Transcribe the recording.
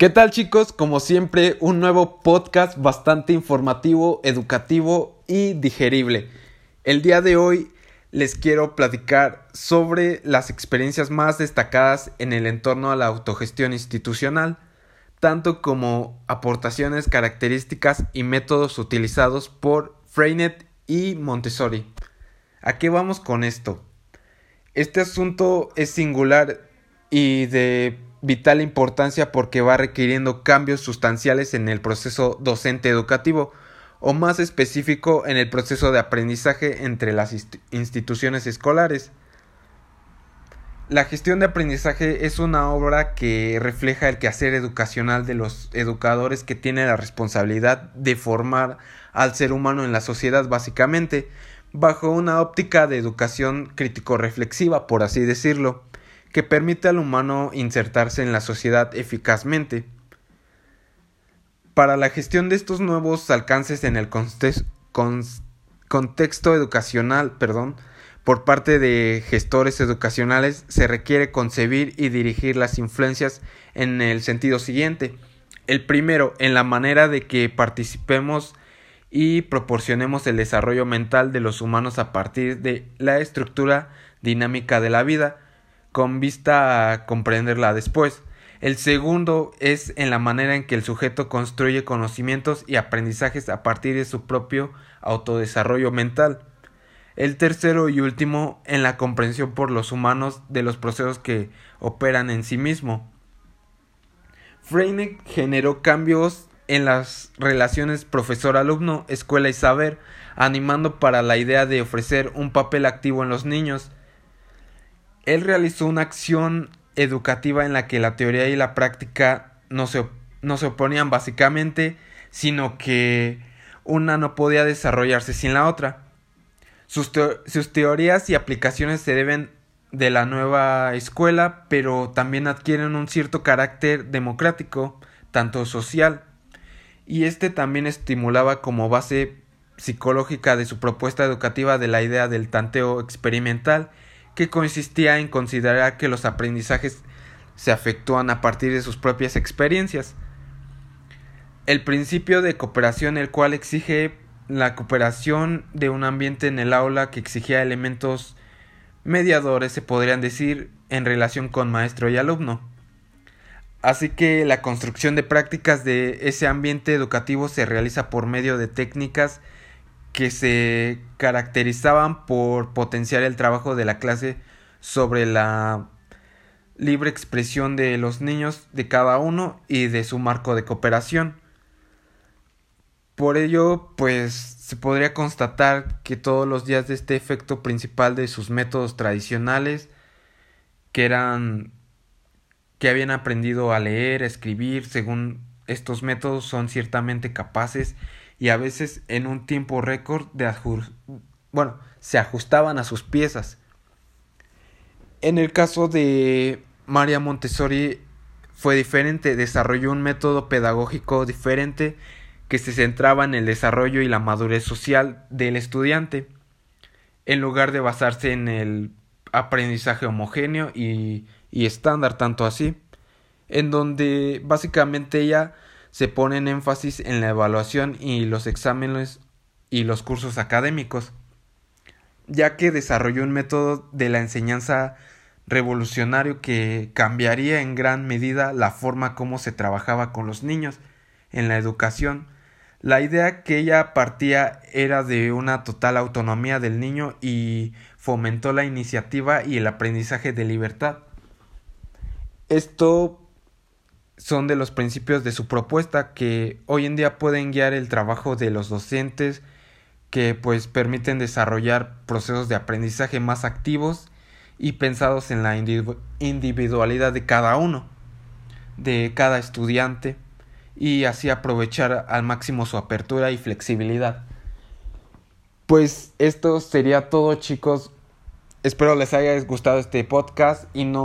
¿Qué tal chicos? Como siempre, un nuevo podcast bastante informativo, educativo y digerible. El día de hoy les quiero platicar sobre las experiencias más destacadas en el entorno a la autogestión institucional, tanto como aportaciones, características y métodos utilizados por Freinet y Montessori. ¿A qué vamos con esto? Este asunto es singular y de vital importancia porque va requiriendo cambios sustanciales en el proceso docente educativo o más específico en el proceso de aprendizaje entre las instituciones escolares. La gestión de aprendizaje es una obra que refleja el quehacer educacional de los educadores que tienen la responsabilidad de formar al ser humano en la sociedad básicamente, bajo una óptica de educación crítico-reflexiva, por así decirlo que permite al humano insertarse en la sociedad eficazmente. Para la gestión de estos nuevos alcances en el contexto educacional, perdón, por parte de gestores educacionales se requiere concebir y dirigir las influencias en el sentido siguiente. El primero, en la manera de que participemos y proporcionemos el desarrollo mental de los humanos a partir de la estructura dinámica de la vida, con vista a comprenderla después. El segundo es en la manera en que el sujeto construye conocimientos y aprendizajes a partir de su propio autodesarrollo mental. El tercero y último en la comprensión por los humanos de los procesos que operan en sí mismo. Freinet generó cambios en las relaciones profesor-alumno, escuela y saber, animando para la idea de ofrecer un papel activo en los niños, él realizó una acción educativa en la que la teoría y la práctica no se, no se oponían básicamente, sino que una no podía desarrollarse sin la otra. Sus, sus, teorías y aplicaciones se deben de la nueva escuela, pero también adquieren un cierto carácter democrático, tanto social, y este también estimulaba como base psicológica de su propuesta educativa de la idea del tanteo experimental que consistía en considerar que los aprendizajes se afectúan a partir de sus propias experiencias. El principio de cooperación, el cual exige la cooperación de un ambiente en el aula que exigía elementos mediadores, se podrían decir, en relación con maestro y alumno. Así que la construcción de prácticas de ese ambiente educativo se realiza por medio de técnicas que se caracterizaban por potenciar el trabajo de la clase sobre la libre expresión de los niños de cada uno y de su marco de cooperación. Por ello, pues se podría constatar que todos los días de este efecto principal de sus métodos tradicionales, que eran que habían aprendido a leer, a escribir, según estos métodos son ciertamente capaces y a veces en un tiempo récord de bueno, se ajustaban a sus piezas. En el caso de María Montessori fue diferente, desarrolló un método pedagógico diferente que se centraba en el desarrollo y la madurez social del estudiante, en lugar de basarse en el aprendizaje homogéneo y, y estándar, tanto así, en donde básicamente ella se pone en énfasis en la evaluación y los exámenes y los cursos académicos, ya que desarrolló un método de la enseñanza revolucionario que cambiaría en gran medida la forma como se trabajaba con los niños en la educación. La idea que ella partía era de una total autonomía del niño y fomentó la iniciativa y el aprendizaje de libertad. Esto son de los principios de su propuesta que hoy en día pueden guiar el trabajo de los docentes que pues permiten desarrollar procesos de aprendizaje más activos y pensados en la individualidad de cada uno, de cada estudiante y así aprovechar al máximo su apertura y flexibilidad. Pues esto sería todo chicos. Espero les haya gustado este podcast y no